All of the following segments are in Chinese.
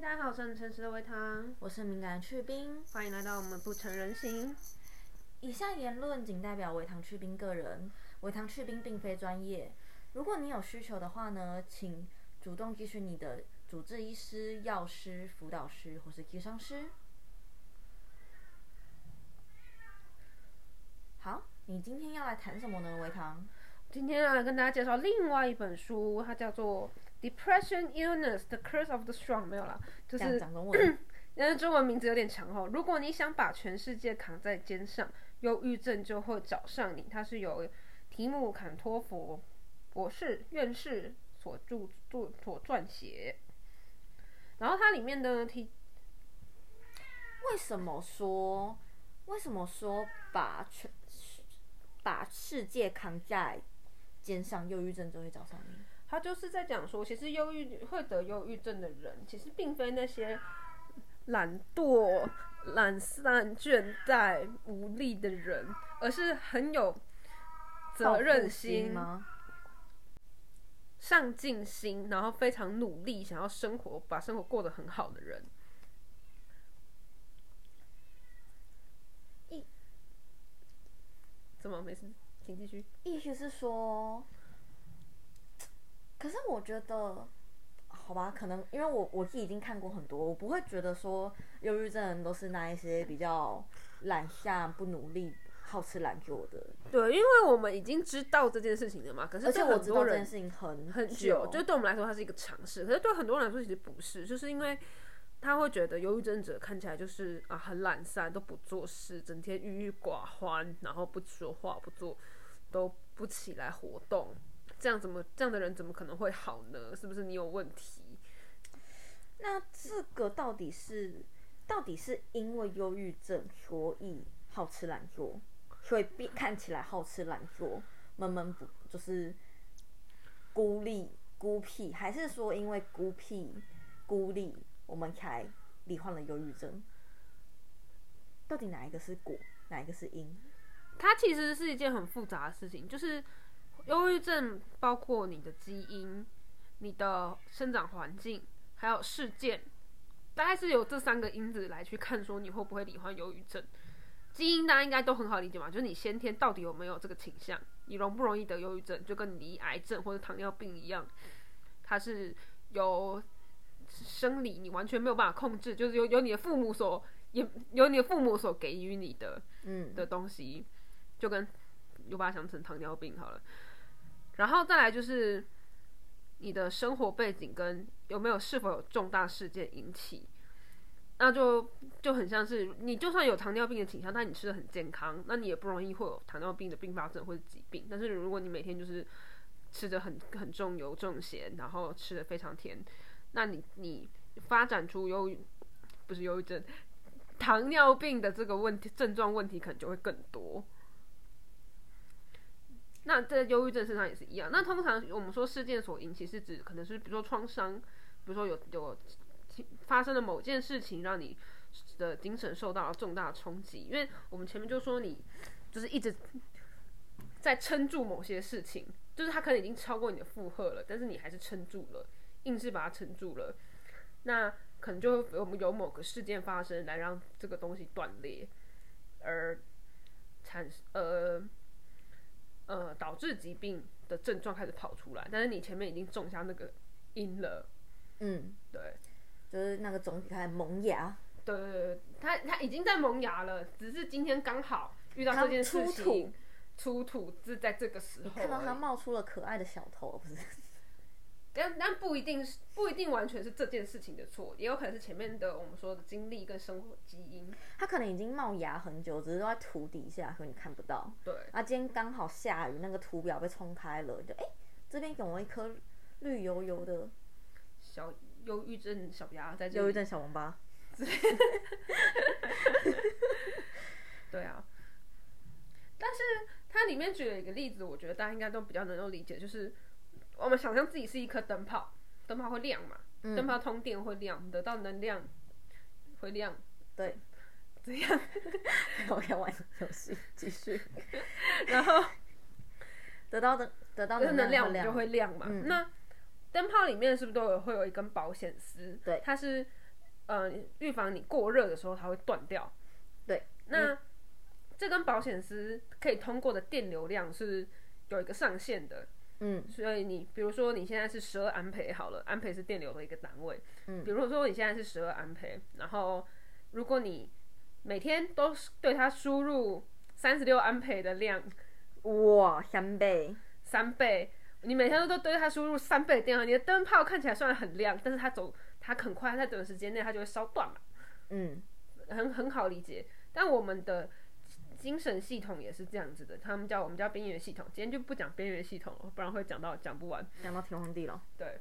大家好，我是很诚实的维糖，我是敏感的去冰。欢迎来到我们不成人形。以下言论仅代表维糖去冰个人，维糖去冰并非专业。如果你有需求的话呢，请主动咨询你的主治医师、药师、辅导师或是咨商师。好，你今天要来谈什么呢，维糖？今天要来跟大家介绍另外一本书，它叫做《Depression Illness: The Curse of the Strong》，没有啦，就是讲中文。因为中文名字有点长哦。如果你想把全世界扛在肩上，忧郁症就会找上你。它是由提姆·坎托佛博士院士所著著所撰写。然后它里面的提，为什么说？为什么说把全把世界扛在肩上，忧郁症就会找上你？他就是在讲说，其实忧郁会得忧郁症的人，其实并非那些懒惰、懒散、倦怠、无力的人，而是很有责任心吗？上进心，然后非常努力，想要生活，把生活过得很好的人。一怎么没事？请继续。意思是说，可是我觉得，好吧，可能因为我我自己已经看过很多，我不会觉得说忧郁症人都是那一些比较懒散、不努力、好吃懒做的。对，因为我们已经知道这件事情了嘛。可是而且我知道这件人事情很很久，就对我们来说它是一个尝试。可是对很多人来说其实不是，就是因为他会觉得忧郁症者看起来就是啊很懒散，都不做事，整天郁郁寡欢，然后不说话不做，都不起来活动。这样怎么这样的人怎么可能会好呢？是不是你有问题？那这个到底是到底是因为忧郁症，所以好吃懒做，所以变看起来好吃懒做、闷闷不就是孤立孤僻，还是说因为孤僻孤立，我们才罹患了忧郁症？到底哪一个是果，哪一个是因？它其实是一件很复杂的事情，就是忧郁症包括你的基因、你的生长环境，还有事件，大概是由这三个因子来去看说你会不会罹患忧郁症。基因大家应该都很好理解嘛，就是你先天到底有没有这个倾向，你容不容易得忧郁症，就跟你癌症或者糖尿病一样，它是由生理你完全没有办法控制，就是由由你的父母所也由你的父母所给予你的嗯，的东西，就跟又把它想成糖尿病好了。然后再来就是你的生活背景跟有没有是否有重大事件引起，那就就很像是你就算有糖尿病的倾向，但你吃的很健康，那你也不容易会有糖尿病的并发症或者疾病。但是如果你每天就是吃的很很重油重咸，然后吃的非常甜，那你你发展出忧不是忧郁症。糖尿病的这个问题症状问题可能就会更多。那在忧郁症身上也是一样。那通常我们说事件所引起是指可能是比如说创伤，比如说有有发生了某件事情让你的精神受到了重大冲击。因为我们前面就说你就是一直在撑住某些事情，就是它可能已经超过你的负荷了，但是你还是撑住了，硬是把它撑住了。那可能就我们有某个事件发生，来让这个东西断裂，而产生呃呃导致疾病的症状开始跑出来。但是你前面已经种下那个因了，嗯，对就是那个种子开始萌芽，对对对，它它已经在萌芽了，只是今天刚好遇到这件事刚出情，出土是在这个时候看到它冒出了可爱的小头，不是？但但不一定是不一定完全是这件事情的错，也有可能是前面的我们说的经历跟生活基因。它可能已经冒芽很久，只是都在土底下，所以你看不到。对，啊，今天刚好下雨，那个土表被冲开了，就哎、这边有一颗绿油油的小忧郁症小芽在这里。忧郁症小王八。对 啊，但是它里面举了一个例子，我觉得大家应该都比较能够理解，就是我们想象自己是一颗灯泡，灯泡会亮嘛，嗯灯泡通电会亮，得到能量会亮，对，怎样，我要玩游戏，继续。然后得到的得到就是能量就会亮嘛。嗯那灯泡里面是不是都有会有一根保险丝？对它是呃预防你过热的时候它会断掉。对，那这根保险丝可以通过的电流量是有一个上限的。嗯。所以你比如说你现在是十二安培好了，安培是电流的一个单位。嗯。比如说你现在是十二安培，然后如果你每天都是对它输入三十六安培的量哇，三倍，三倍，你每天都对它输入三倍的电量，你的灯泡看起来虽然很亮，但是它走它很快，在短时间内它就会烧断嘛，嗯。很很好理解。但我们的精神系统也是这样子的，他们叫我们叫边缘系统。今天就不讲边缘系统了，不然会讲到讲不完。讲到天荒地老，对，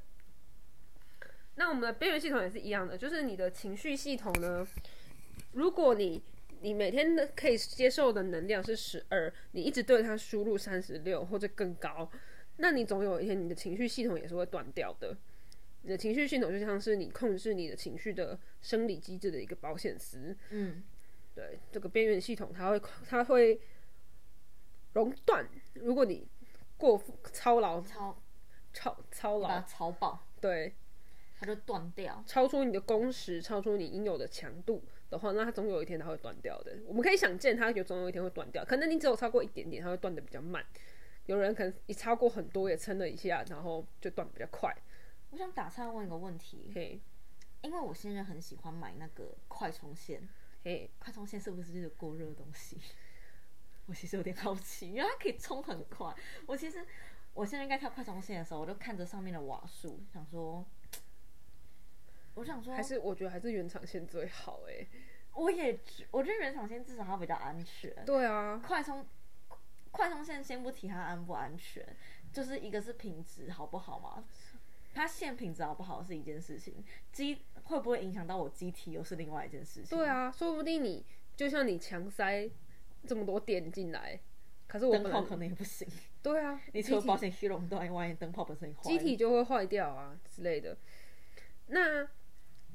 那我们的边缘系统也是一样的，就是你的情绪系统呢，如果你你每天的可以接受的能量是十二，你一直对它输入三十六或者更高，那你总有一天你的情绪系统也是会断掉的。你的情绪系统就像是你控制你的情绪的生理机制的一个保险丝，嗯对这个边缘系统，它会它会熔断。如果你过负操劳、超超操劳，把它超爆，对，它就断掉。超出你的工时，超出你应有的强度的话，那它总有一天它会断掉的。我们可以想见，它有总有一天会断掉。可能你只有超过一点点，它会断的比较慢。有人可能一超过很多，也撑了一下，然后就断得比较快。我想打岔问一个问题，嘿，因为我现在很喜欢买那个快充线，嘿，快充线是不是就是过热的东西？我其实有点好奇，因为它可以充很快。我其实我现在应该跳快充线的时候，我就看着上面的瓦数，想说，我想说，还是我觉得还是原厂线最好哎、我也觉我觉得原厂线至少它比较安全。对啊，快充快充线先不提它安不安全，就是一个是品质好不好嘛？它线品质好不好是一件事情，机会不会影响到我机体又是另外一件事情。对，啊，说不定你就像你强塞这么多电进来，可是我灯泡可能也不行。对啊，你除了保险丝熔断万一，灯泡本身也坏。机体就会坏掉啊之类的。那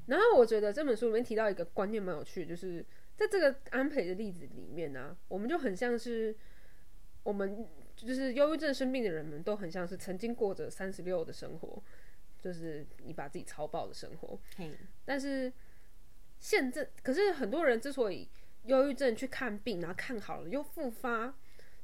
然后我觉得这本书里面提到一个观念蛮有趣的，就是在这个安培的例子里面呢、我们就很像是我们就是忧郁症生病的人们都很像是曾经过着三十六的生活，就是你把自己超爆的生活。嘿，但是现在，可是很多人之所以忧郁症去看病，然后看好了又复发，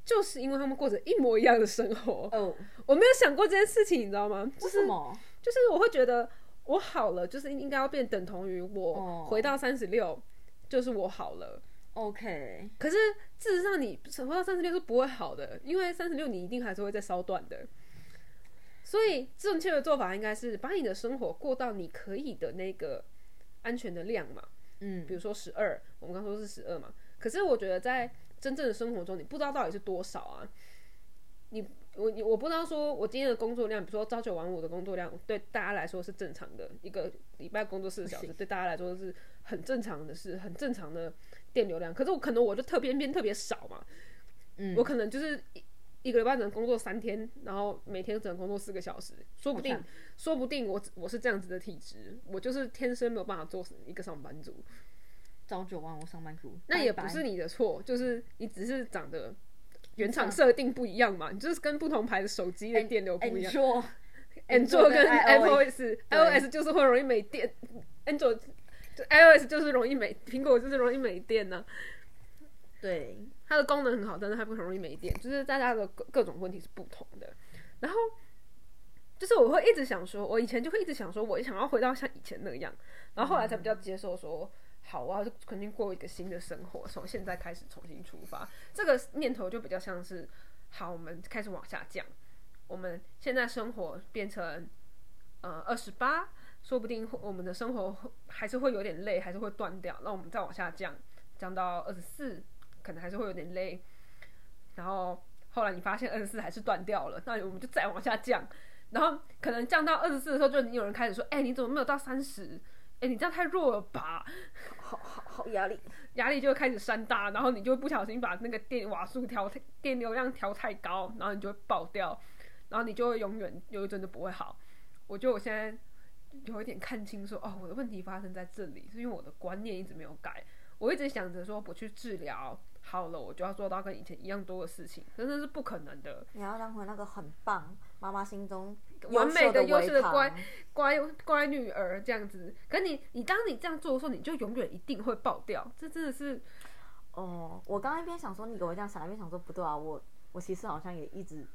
就是因为他们过着一模一样的生活。哦，我没有想过这件事情，你知道吗？就为是什么？就是我会觉得我好了，就是应该要变等同于我哦回到三十六，就是我好了。OK，可是事实上，你回到三十六是不会好的，因为三十六你一定还是会再烧断的。所以正确的做法应该是把你的生活过到你可以的那个安全的量嘛，嗯比如说十二，我们刚说是十二嘛。可是我觉得在真正的生活中，你不知道到底是多少啊。你我你我不知道说我今天的工作量，比如说朝九晚五的工作量，对大家来说是正常的，一个礼拜工作四个小时，对大家来说是很正常的事，很正常的电流量。可是我可能我就特别偏特别少嘛，嗯我可能就是一一个礼拜只能工作三天，然后每天只能工作四个小时，说不定说不定我我是这样子的体质，我就是天生没有办法做一个上班族。朝九晚五上班族，那也不是你的错，就是你只是长得原厂设定不一样嘛，你就是跟不同牌的手机的电流不一样。Android Android 跟 iOS iOS，iOS 就是会容易没电，Android 就 iOS 就是容易没，苹果就是容易没电呢、对，它的功能很好，但是它不很容易没电，就是大家的各各种问题是不同的。然后就是我会一直想说，我以前就会一直想说，我想要回到像以前那样，然后后来才比较接受说，好，我要肯定过一个新的生活，从现在开始重新出发。这个念头就比较像是，好，我们开始往下降，我们现在生活变成呃二十八，说不定我们的生活还是会有点累，还是会断掉，那我们再往下降，降到二十四，可能还是会有点累。然后后来你发现二十四还是断掉了，那我们就再往下降。然后可能降到二十四的时候，就已经有人开始说：“哎、你怎么没有到三十？哎，你这样太弱了吧？”好好好压力。压力就会开始山大，然后你就会不小心把那个电瓦数调电流量调太高，然后你就会爆掉，然后你就会永远忧郁症就不会好。我觉得我现在有一点看清说，哦，我的问题发生在这里，是因为我的观念一直没有改。我一直想着说，我去治疗好了，我就要做到跟以前一样多的事情，真的是不可能的。你要当回那个很棒、妈妈心中完美的、优优秀的乖乖乖女儿这样子。可你你当你这样做的时候，你就永远一定会爆掉。这真的是哦，我刚刚一边想说你给我这样想，一边想说不对啊，我我其实好像也一直，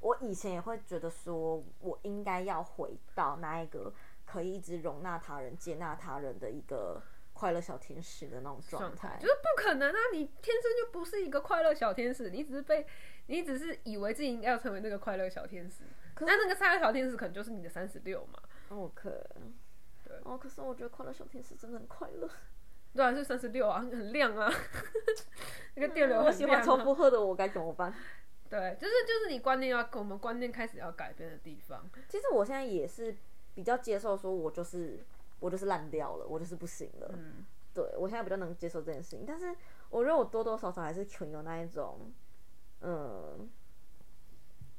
我以前也会觉得说我应该要回到那一个可以一直容纳他人、接纳他人的一个快乐小天使的那种状态，就。是不可能啊！你天生就不是一个快乐小天使，你只是被你只是以为自己应该要成为那个快乐小天使。可那那个快乐小天使可能就是你的三十六嘛？哦，可对哦，可是我觉得快乐小天使真的很快乐。对啊，是三十六啊，很亮啊，那个电流我喜欢超啊。负荷的我该怎么办？对，就是就是你观念要我们观念开始要改变的地方。其实我现在也是比较接受，说我就是我就是烂掉了，我就是不行了。嗯，对我现在比较能接受这件事情，但是我觉得我多多少少还是存有那一种，嗯，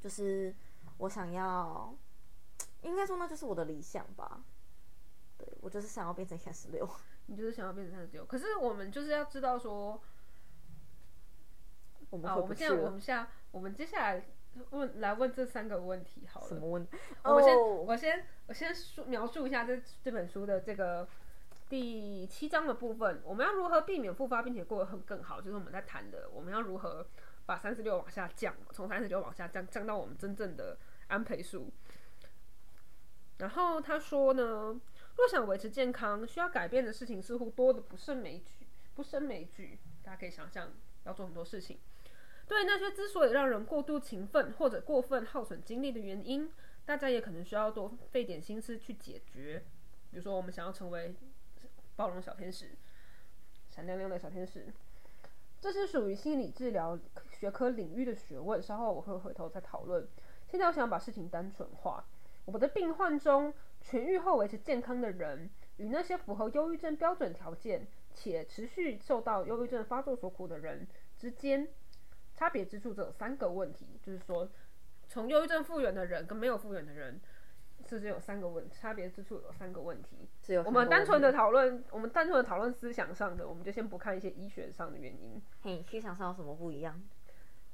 就是我想要，应该说那就是我的理想吧。对我就是想要变成三十六，你就是想要变成三十六，可是我们就是要知道说，啊，我们回不去我们现在我了。们下我们接下来问来问这三个问题好了。什么问？我们先，哦我先，我先说描述一下这这本书的这个第七章的部分。我们要如何避免复发，并且过得很更好，就是我们在谈的，我们要如何把三十六往下降，从三十六往下降，降到我们真正的安培数。然后他说呢，若想维持健康，需要改变的事情似乎多的不胜枚举，不胜枚举。大家可以想象，要做很多事情。对那些之所以让人过度勤奋或者过分耗损精力的原因，大家也可能需要多费点心思去解决。比如说，我们想要成为包容小天使、闪亮亮的小天使，这是属于心理治疗学科领域的学问，稍后我会回头再讨论。现在我想把事情单纯化。我的病患中，痊愈后维持健康的人，与那些符合忧郁症标准条件且持续受到忧郁症发作所苦的人之间，差别之处只有三个问题，就是说，从忧郁症复原的人跟没有复原的人，之间有三个问差别之处有三个问题。只有我们单纯的讨论，我们单纯的讨论思想上的，我们就先不看一些医学上的原因。嘿，思想上有什么不一样？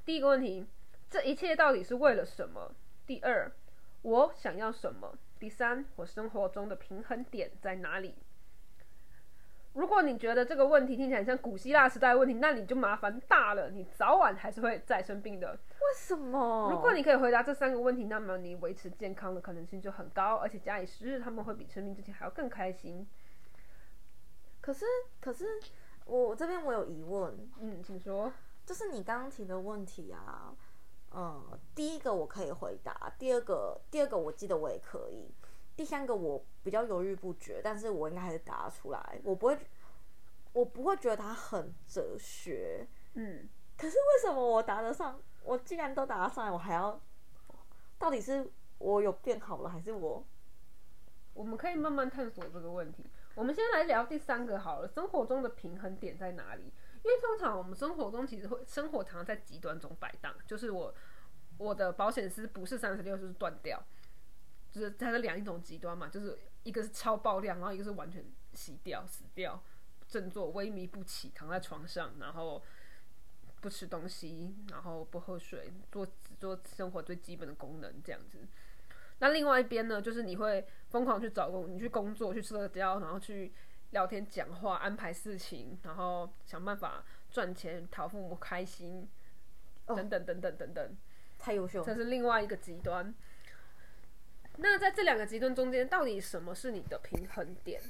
第一个问题，这一切到底是为了什么？第二，我想要什么？第三，我生活中的平衡点在哪里？如果你觉得这个问题听起来很像古希腊时代的问题，那你就麻烦大了，你早晚还是会再生病的。为什么？如果你可以回答这三个问题，那么你维持健康的可能性就很高，而且假以时日，他们会比生病之前还要更开心。可是可是我我这边我有疑问，嗯，请说。就是你刚刚提的问题啊，嗯，第一个我可以回答，第二个第二个我记得我也可以，第三个我比较犹豫不决，但是我应该还是答得出来，我不会我不会觉得它很哲学，嗯，可是为什么我答得上？我既然都答得上来，我还要，到底是我有变好了，还是我？我们可以慢慢探索这个问题。我们先来聊第三个好了，生活中的平衡点在哪里？因为通常我们生活中其实会生活常常在极端中摆荡，就是我我的保险丝不是三十六就是断掉，就是它的两一种极端嘛，就是一个是超爆量，然后一个是完全洗掉死掉，振作萎靡不起，躺在床上，然后不吃东西，然后不喝水，做只做生活最基本的功能这样子。那另外一边呢，就是你会疯狂去找工，你去工作，去社交，然后去聊天、讲话、安排事情，然后想办法赚钱，讨父母开心，等等等等等等，太优秀这是另外一个极端。那在这两个极端中间，到底什么是你的平衡点？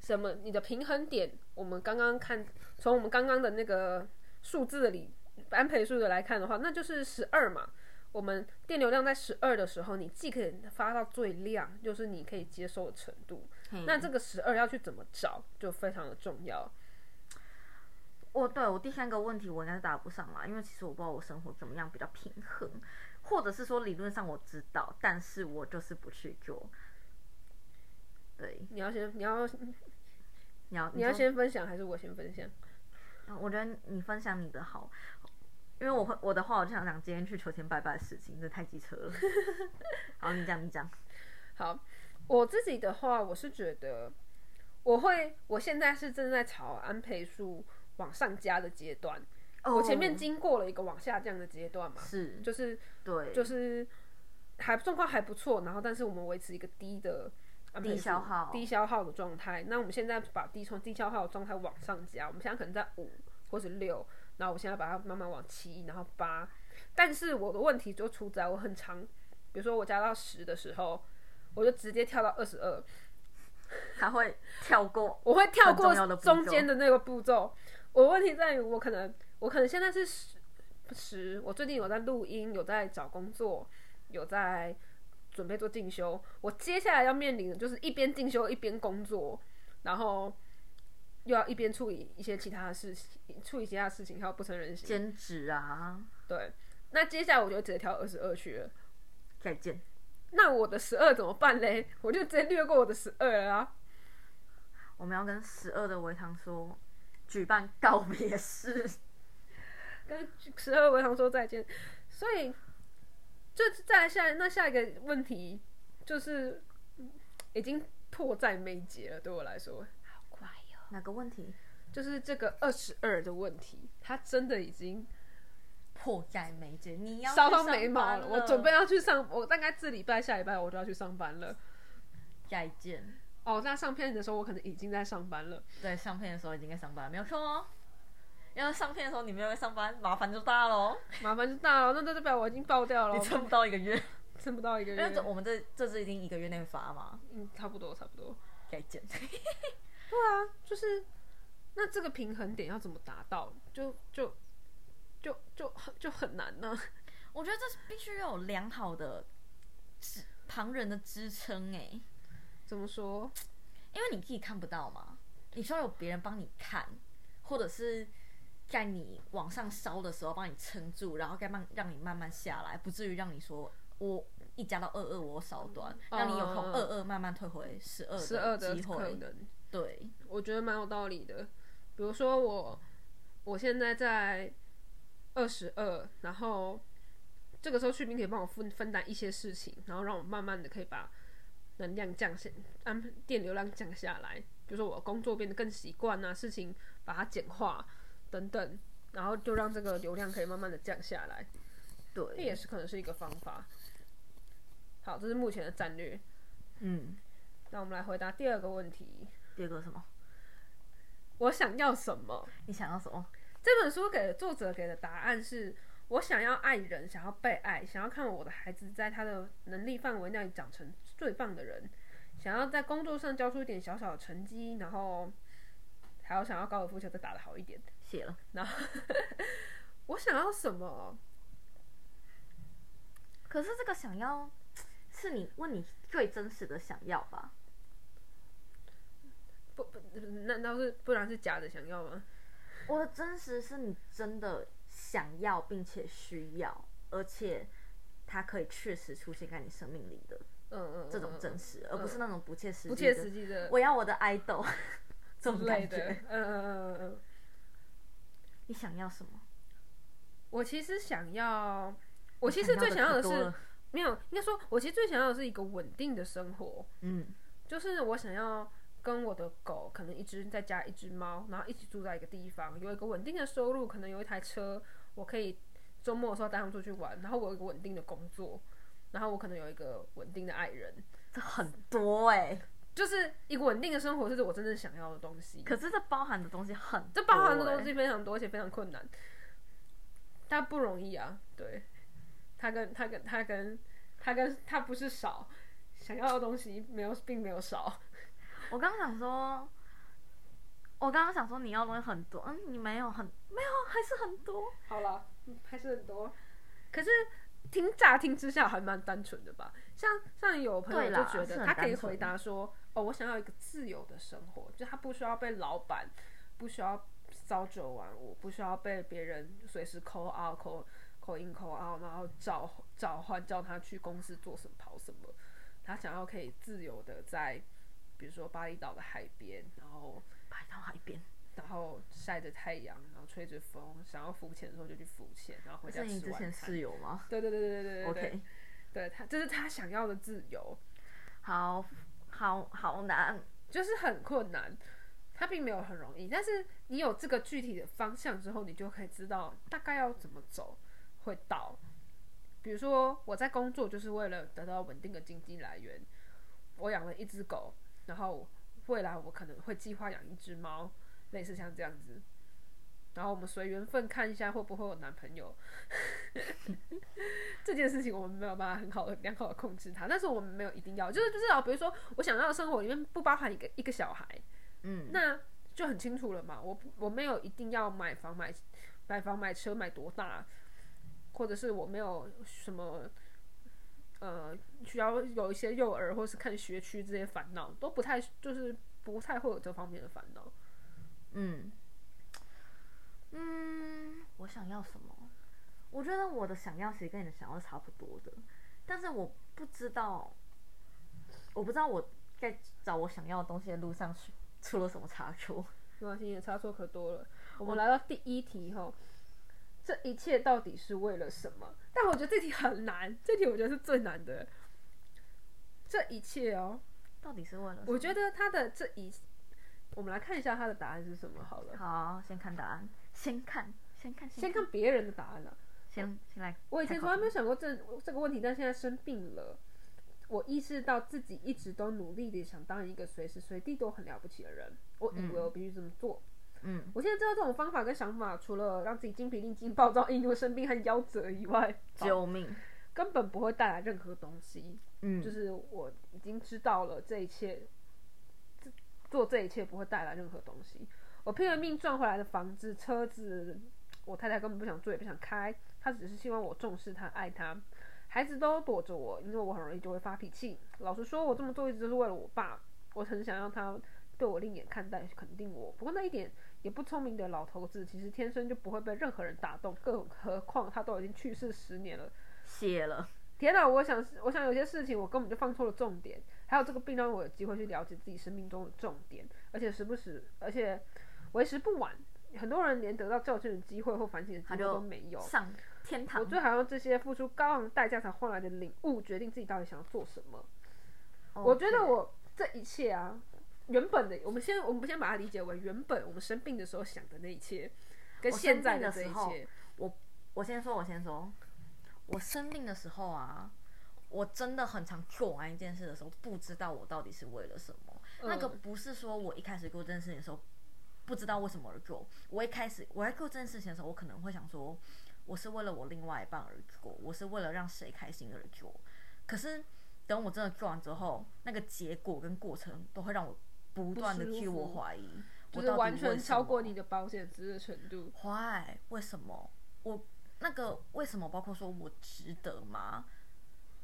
什么？你的平衡点？我们刚刚看，从我们刚刚的那个数字里安培数的来看的话，那就是十二嘛。我们电流量在十二的时候，你既可以发到最亮，就是你可以接受的程度。那这个十二要去怎么找，就非常的重要。我对我第三个问题我应该是答不上来，因为其实我不知道我生活怎么样比较平衡，或者是说理论上我知道，但是我就是不去做。对，你要先，你要你要你要先分享，还是我先分享？我觉得你分享你的好，因为我会我的话，我就想讲今天去求签拜拜的事情，这太机车了。好，你讲你讲。好，我自己的话，我是觉得我会，我现在是正在朝安培数往上加的阶段。我前面哦经过了一个往下降的阶段嘛，是，就是对，就是还状况还不错，然后但是我们维持一个低的低消耗低消耗的状态。那我们现在把低从低消耗的状态往上加，我们现在可能在五或者六，然后我现在把它慢慢往七，然后八。但是我的问题就出在我很长，比如说我加到十的时候，我就直接跳到二十二，还会跳过，我会跳过中间的那个步骤。我问题在于，我可能我可能现在是十十，我最近有在录音，有在找工作，有在准备做进修。我接下来要面临的就是一边进修一边工作，然后又要一边处理一些其他的事情，处理其他的事情，还有不成人形。兼职啊，对，那接下来我就直接跳二十二去了。再见。那我的十二怎么办嘞？我就直接略过我的十二了啊。我们要跟十二的维唐说，举办告别式。跟十二维航说再见。所以，就再来下那下一个问题就是嗯已经迫在眉睫了，对我来说，好快哟、哪个问题？就是这个二十二的问题，它真的已经迫在眉睫，你要烧到眉毛了。我准备要去上，我大概这礼拜、下礼拜我就要去上班了。再见。哦，那上片的时候我可能已经在上班了。对，上片的时候已经在上班，没有错哦。因为上片的时候你没有在上班，麻烦就大喽。麻烦就大了，那就代表我已经爆掉了，你撑不到一个月，撑不到一个因为月，这我们这这次一定一个月内发嘛。嗯，差不多，差不多。再见。对啊，就是那这个平衡点要怎么达到，就就就就很就很难呢、我觉得这是必须要有良好的支旁人的支撑哎，怎么说？因为你自己看不到嘛，你需要有别人帮你看，或者是在你往上烧的时候帮你撑住，然后该慢让你慢慢下来，不至于让你说我一加到二二我烧断，让你有从嗯二二慢慢退回十二十二的机会。可能，对，我觉得蛮有道理的。比如说我我现在在二十二，然后这个时候去兵可以帮我分分担一些事情，然后让我慢慢的可以把能量降下，安电流量降下来。比如说我工作变得更习惯啊，事情把它简化等等，然后就让这个流量可以慢慢的降下来。对这，也是可能是一个方法。好，这是目前的战略。嗯，那我们来回答第二个问题：第二个什么？我想要什么？你想要什么？这本书给的作者给的答案是：我想要爱人，想要被爱，想要看我的孩子在他的能力范围内长成最棒的人，想要在工作上交出一点小小的成绩，然后还有想要高尔夫球再打得好一点。写了。然后我想要什么？可是这个想要，是你问你最真实的想要吧？不不，难道是不然是假的想要吗？我的真实是你真的想要并且需要，而且它可以确实出现在你生命里的嗯嗯，这种真实、而不是那种不切实际、不切实。际的我要我的 idol 这种感类的。觉。嗯嗯嗯嗯嗯。你想要什么？我其实想要，我其实最想要的是没有，应该说，我其实最想要的是一个稳定的生活，嗯，就是我想要跟我的狗，可能一只在家一只猫，然后一起住在一个地方，有一个稳定的收入，可能有一台车，我可以周末的时候带他们出去玩，然后我有一个稳定的工作，然后我可能有一个稳定的爱人，这很多哎、就是一个稳定的生活，是我真正想要的东西。可是这包含的东西很多、这包含的欸东西非常多，而且非常困难，他不容易啊。对，他跟他跟他跟他跟他不是少，想要的东西没有，并没有少。我刚刚想说，我刚刚想说你要的东西很多，嗯，你没有很没有，还是很多。好了，嗯还是很多。可是听乍听之下还蛮单纯的吧？像像有朋友就觉得他可以回答说：“哦，我想要一个自由的生活，就他不需要被老板，不需要朝九晚五，不需要被别人随时 call out call call in call out，然后召召唤叫他去公司做什么跑什么。他想要可以自由的在，比如说巴厘岛的海边，然后摆到海边，然后晒着太阳，然后吹着风，想要浮潜的时候就去浮潜，然后回家是你之前。室友吗对对对对对对对？OK，对他这是他想要的自由，好好好难。就是很困难。他并没有很容易，但是你有这个具体的方向之后，你就可以知道大概要怎么走会到。比如说我在工作就是为了得到稳定的经济来源，我养了一只狗，然后未来我可能会计划养一只猫，类似像这样子。然后我们随缘分看一下会不会有男朋友。这件事情我们没有办法很好的、良好的控制它，但是我们没有一定要，就是至少比如说我想要的生活里面不包含一个一个小孩，嗯，那就很清楚了嘛。我我没有一定要买房、买买房、买车、买多大，或者是我没有什么呃需要有一些幼儿或是看学区这些烦恼，都不太就是不太会有这方面的烦恼。嗯，嗯，我想要什么？我觉得我的想要其实跟你的想要差不多的，但是我不知道，我不知道我在找我想要的东西的路上出出了什么差错。没关系，你的差错可多了。我们来到第一题后，这一切到底是为了什么？但我觉得这题很难，这题我觉得是最难的。这一切哦，到底是为了什么？我觉得他的这一，我们来看一下他的答案是什么好了。好，先看答案，先看，先看，先看别人的答案啊。先先来。我以前从来没有想过这这个问题，但现在生病了，我意识到自己一直都努力的想当一个随时随地都很了不起的人。我以为我必须这么做。嗯，我现在知道这种方法跟想法，除了让自己精疲力尽、暴躁、易怒、生病和夭折以外，救命，根本不会带来任何东西。嗯，就是我已经知道了这一切，做这一切不会带来任何东西。我拼了命赚回来的房子、车子，我太太根本不想住，也不想开。她只是希望我重视她、爱她。孩子都躲着我，因为我很容易就会发脾气。老实说，我这么做一直都是为了我爸。我很想让他对我另眼看待，肯定我。不过那一点也不聪明的老头子，其实天生就不会被任何人打动，更何况他都已经去世十年了。谢了。天哪！我想，我想有些事情我根本就放错了重点。还有这个病让我有机会去了解自己生命中的重点，而且时不时，而且为时不晚。很多人连得到教训的机会或反省的机会都没有。上天堂。我最好用这些付出高昂代价才换来的领悟，决定自己到底想要做什么。我觉得我这一切啊，原本的，我们先，我们先把它理解为原本我们生病的时候想的那一切，跟现在的这一切。我我先说，我先说，我生病的时候啊，我真的很常做完一件事的时候，不知道我到底是为了什么。那个不是说我一开始做这件事情的时候。不知道为什么而做。我一开始我在做这件事情的时候，我可能会想说，我是为了我另外一半而做，我是为了让谁开心而做。可是等我真的做完之后，那个结果跟过程都会让我不断的替我怀疑，就是完全超过你的保险值的程度。Why？为什么？我那个为什么？包括说我值得吗？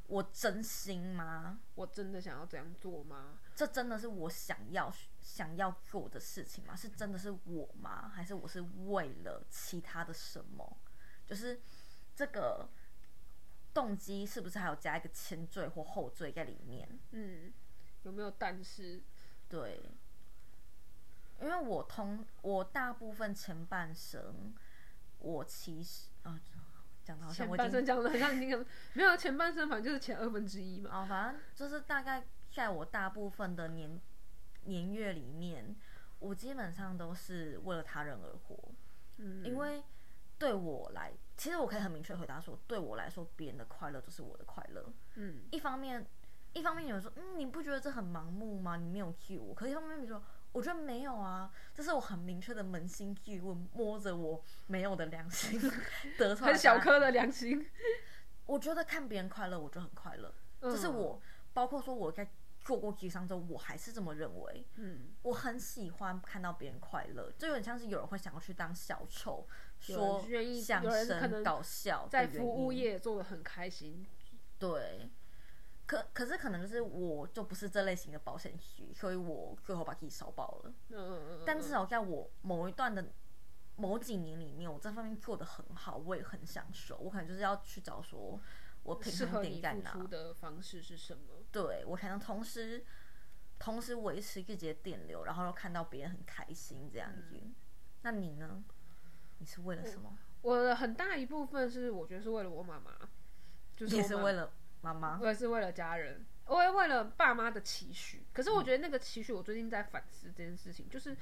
我真心吗？我真的想要这样做吗？这真的是我想要想要做的事情吗？是真的是我吗？还是我是为了其他的什么？就是这个动机是不是还有加一个前缀或后缀在里面？嗯，有没有？但是对，因为我通我大部分前半生，我其实啊。前半生讲的很像已经没有前半生，反正就是前二分之一嘛。哦，反正就是大概在我大部分的年年月里面，我基本上都是为了他人而活。嗯，因为对我来，其实我可以很明确回答说，对我来说，别人的快乐就是我的快乐。嗯，一方面，一方面有人说，嗯，你不觉得这很盲目吗？你没有 cue 我，可一方面比如说。我觉得没有啊，这是我很明确的扪心自问，摸着我没有的良心得出来。很小颗的良心。我觉得看别人快乐，我就很快乐。这是我，包括说我在做过几商之后，我还是这么认为。嗯，我很喜欢看到别人快乐，就有点像是有人会想要去当小丑，说相声搞笑，在服务业做的很开心。对。可可是可能就是我就不是这类型的保险区，所以我最后把自己烧爆了。嗯嗯嗯。但至少在我某一段的某几年里面，我这方面做的很好，我也很享受。我可能就是要去找说，我平衡点在哪。的方式是什么？对我才能同时同时维持自己的电流，然后又看到别人很开心这样子。那你呢？你是为了什么？我的很大一部分是我觉得是为了我妈妈，就是也是为了。妈妈，我也是为了家人，我也为了爸妈的期许。可是我觉得那个期许，我最近在反思这件事情，就是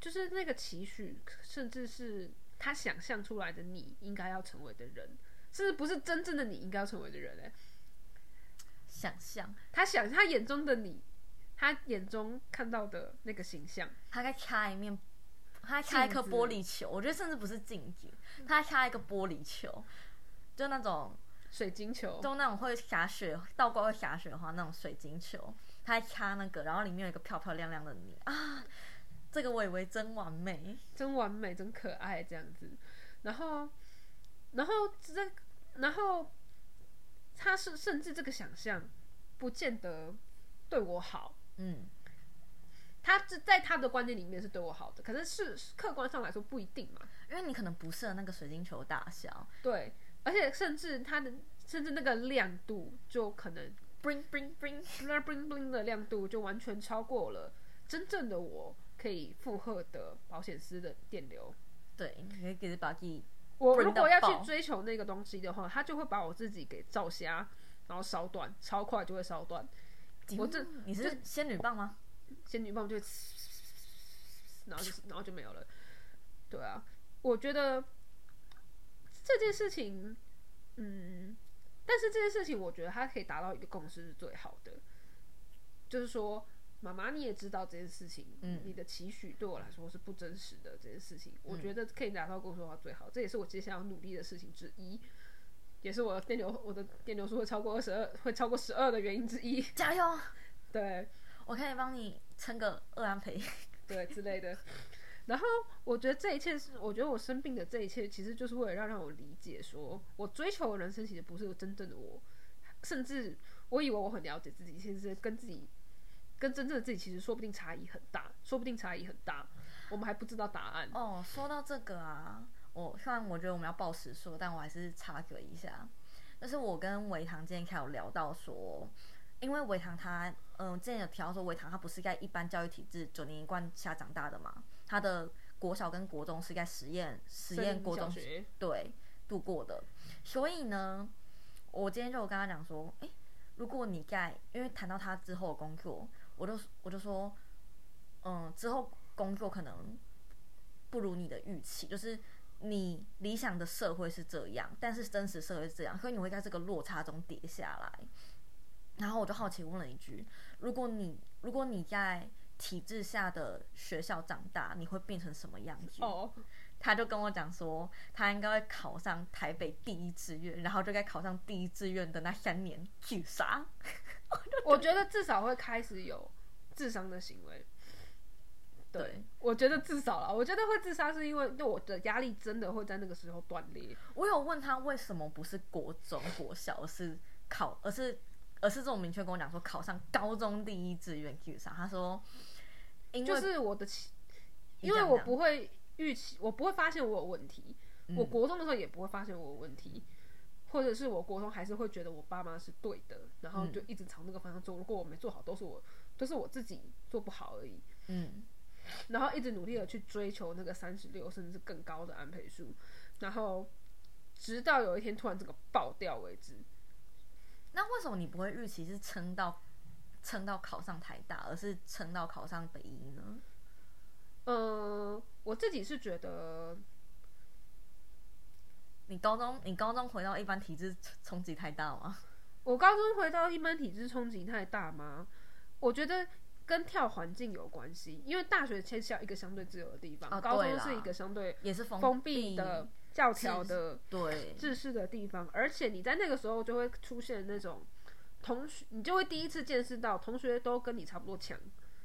就是那个期许，甚至是他想象出来的你应该要成为的人，甚至不是真正的你应该要成为的人哎、想象。他想他眼中的你，他眼中看到的那个形象，他在掐一面，他在掐一颗玻璃球，我觉得甚至不是镜子，他在掐一个玻璃球，就那种水晶球，就那种会下雪倒挂会下雪花那种水晶球，他在掐那个，然后里面有一个漂漂亮亮的你。啊，这个我以为真完美，真完美，真可爱这样子。然后，然后这，然后他是甚至这个想象不见得对我好，嗯，他这在他的观念里面是对我好的，可是是客观上来说不一定嘛。因为你可能不适合那个水晶球大小。对，而且甚至它的甚至那个亮度就可能，bring bring bring，bling bling bling 的亮度就完全超过了真正的我可以负荷的保险丝的电流。对，你可以给把自己我如果要去追求那个东西的话，它就会把我自己给照瞎，然后烧断，超快就会烧断。我这你是仙女棒吗？仙女棒就，然后就然后就没有了。对啊，我觉得这件事情，嗯，但是这件事情，我觉得它可以达到一个共识是最好的，就是说，妈妈你也知道这件事情，嗯你的期许对我来说是不真实的这件事情，我觉得可以达到共识的话最好，这也是我接下来要努力的事情之一。也是我的电流，我的电流数会超过二十二，会超过十二的原因之一。加油！对，我可以帮你撑个二安培。对之类的。然后我觉得这一切是，我觉得我生病的这一切，其实就是为了让让我理解说，我追求的人生其实不是真正的我，甚至我以为我很了解自己，其实跟自己跟真正的自己其实说不定差异很大，说不定差异很大，我们还不知道答案。哦，说到这个啊，我虽然我觉得我们要报时说，但我还是插嘴一下。就是我跟维唐今天开有聊到说，因为维唐他，嗯、之前有提到说维唐他不是在一般教育体制九年一贯下长大的嘛，他的国小跟国中是在实验实验国中学，对度过的，所以呢，我今天就有跟他讲说，诶，如果你在因为谈到他之后的工作，我就我就说，嗯，之后工作可能不如你的预期，就是你理想的社会是这样，但是真实社会是这样，所以你会在这个落差中跌下来。然后我就好奇问了一句：如果你如果你在体制下的学校长大，你会变成什么样子？哦，他就跟我讲说，他应该会考上台北第一志愿，然后就该考上第一志愿的那三年自杀。我觉得至少会开始有智商的行为。对对，我觉得至少啦，我觉得会自杀是因为就我的压力真的会在那个时候断裂。我有问他为什么不是国中、国小，而是考，而是而是这种明确跟我讲说考上高中第一志愿自杀。他说，因为就是我的期，因为我不会预期，我不会发现我有问题。嗯我国中的时候也不会发现我有问题，或者是我国中还是会觉得我爸妈是对的，然后就一直朝那个方向做。如果我没做好，都是我都是我自己做不好而已。嗯，然后一直努力的去追求那个三十六甚至更高的安培数，然后直到有一天突然这个爆掉为止。那为什么你不会预期是撑到撑到考上台大，而是撑到考上北医呢？嗯，我自己是觉得，你高中你高中回到一般体制冲击太大吗？我高中回到一般体制冲击太大吗？我觉得跟跳环境有关系，因为大学牵涉一个相对自由的地方，哦高中是一个相对也是封封闭的、教条的对，制式的地方，而且你在那个时候就会出现那种同学，你就会第一次见识到同学都跟你差不多强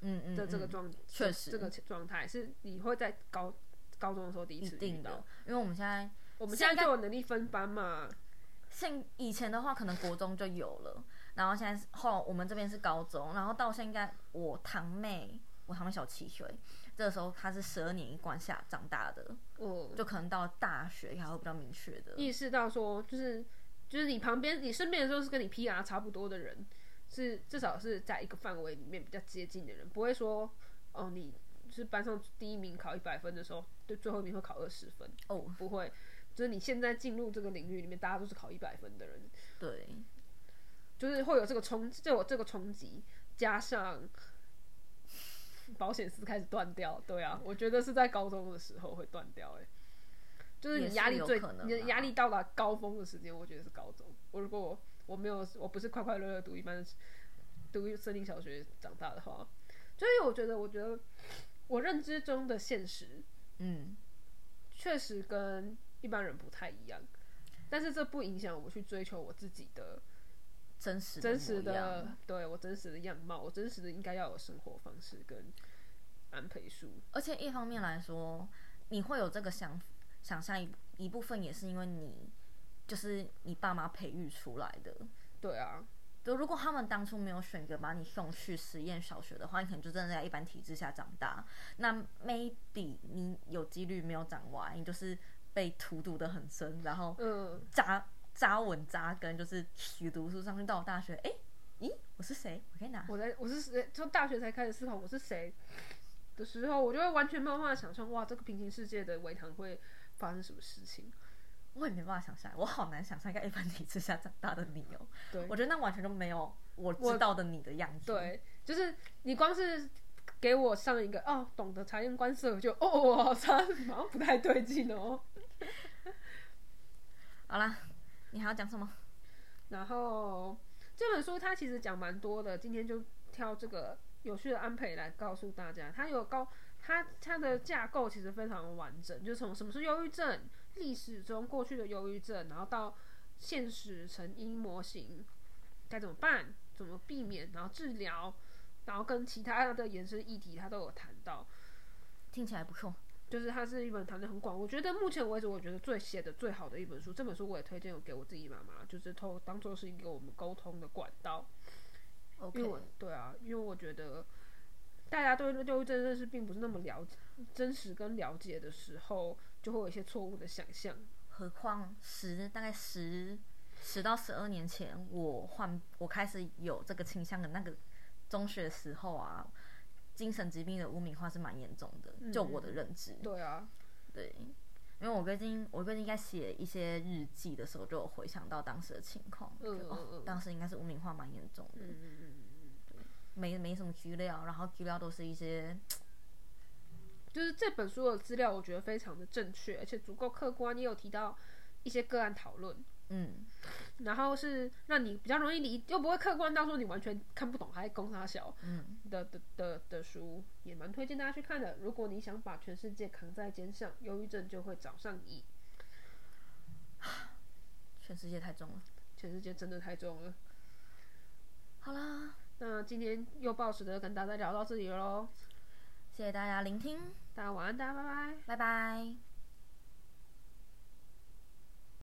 嗯嗯嗯的这个状，确实这个状态是你会在高高中的时候第一一次遇到定的。，因为我们现在我们现现在在就有能力分班嘛，现以前的话，可能国中就有了，然后现在是后我们这边是高中，然后到现在我堂妹，我堂妹小七岁，这个时候她是十二年一贯下长大的，嗯，就可能到大学还会比较明确的。意识到说，就是就是你旁边、你身边的时候是跟你 PR 差不多的人，是至少是在一个范围里面比较接近的人，不会说哦，你是班上第一名考一百分的时候，对最后一名会考二十分，哦，不会。就是你现在进入这个领域里面，大家都是考一百分的人，对，就是会有这个冲，就有这个冲击，加上保险丝开始断掉。对啊，我觉得是在高中的时候会断掉、哎，就是你压力最，可能你的压力到达高峰的时间，我觉得是高中。我如果我没有，我不是快快乐乐读一般读森林小学长大的话，所以我觉得，我觉得我认知中的现实嗯，确实跟一般人不太一样，但是这不影响我去追求我自己的真实真实的，对我真实的样貌，我真实的应该要有生活方式跟安培书。而且一方面来说，你会有这个想想象一一部分也是因为你就是你爸妈培育出来的。对啊，就如果他们当初没有选择把你送去实验小学的话，你可能就真的在一般体制下长大。那 maybe 你有几率没有长歪，你就是被荼毒的很深，然后嗯，扎扎稳扎根，就是去读书上去到大学，哎、咦，我是谁？我可以拿我在我是谁？就大学才开始思考我是谁的时候，我就会完全没有办法想象，哇，这个平行世界的围堂会发生什么事情。我也没办法想象，我好难想象一个一般体制下长大的你哦、对我觉得那完全就没有我知道的你的样子。，对，就是你光是给我上一个哦，懂得察言观色，我就哦，好像好像不太对劲哦。好啦，你还要讲什么？然后这本书它其实讲蛮多的，今天就挑这个有趣的安培来告诉大家。它有高，它它的架构其实非常完整，就是从什么是忧郁症，历史中过去的忧郁症，然后到现实成因模型该怎么办，怎么避免，然后治疗，然后跟其他的延伸议题它都有谈到。听起来不错。就是它是一本谈的很广，我觉得目前为止我觉得最写的最好的一本书。这本书我也推荐给我自己妈妈，就是偷当做是一个我们沟通的管道。因为我 OK，对啊，因为我觉得大家对忧郁症认识并不是那么了解、真实跟了解的时候，就会有一些错误的想象。何况十大概十十到十二年前，我患我开始有这个倾向的那个中学时候啊，精神疾病的污名化是蛮严重的，就我的认知。对啊，对，因为我最近我最近在写一些日记的时候，就有回想到当时的情况，嗯当时应该是污名化蛮严重的，嗯嗯嗯嗯，没没什么资料，然后资料都是一些 就是这本书的资料我觉得非常的正确，而且足够客观，也有提到一些个案讨论。嗯，然后是让你比较容易理，又不会客观到说你完全看不懂，还攻他小，嗯的的的的书，也蛮推荐大家去看的。如果你想把全世界扛在肩上，忧郁症就会找上你。全世界太重了。全世界真的太重了。好啦，那今天又暴食的跟大家聊到这里喽，谢谢大家聆听，大家晚安，大家拜拜。拜拜。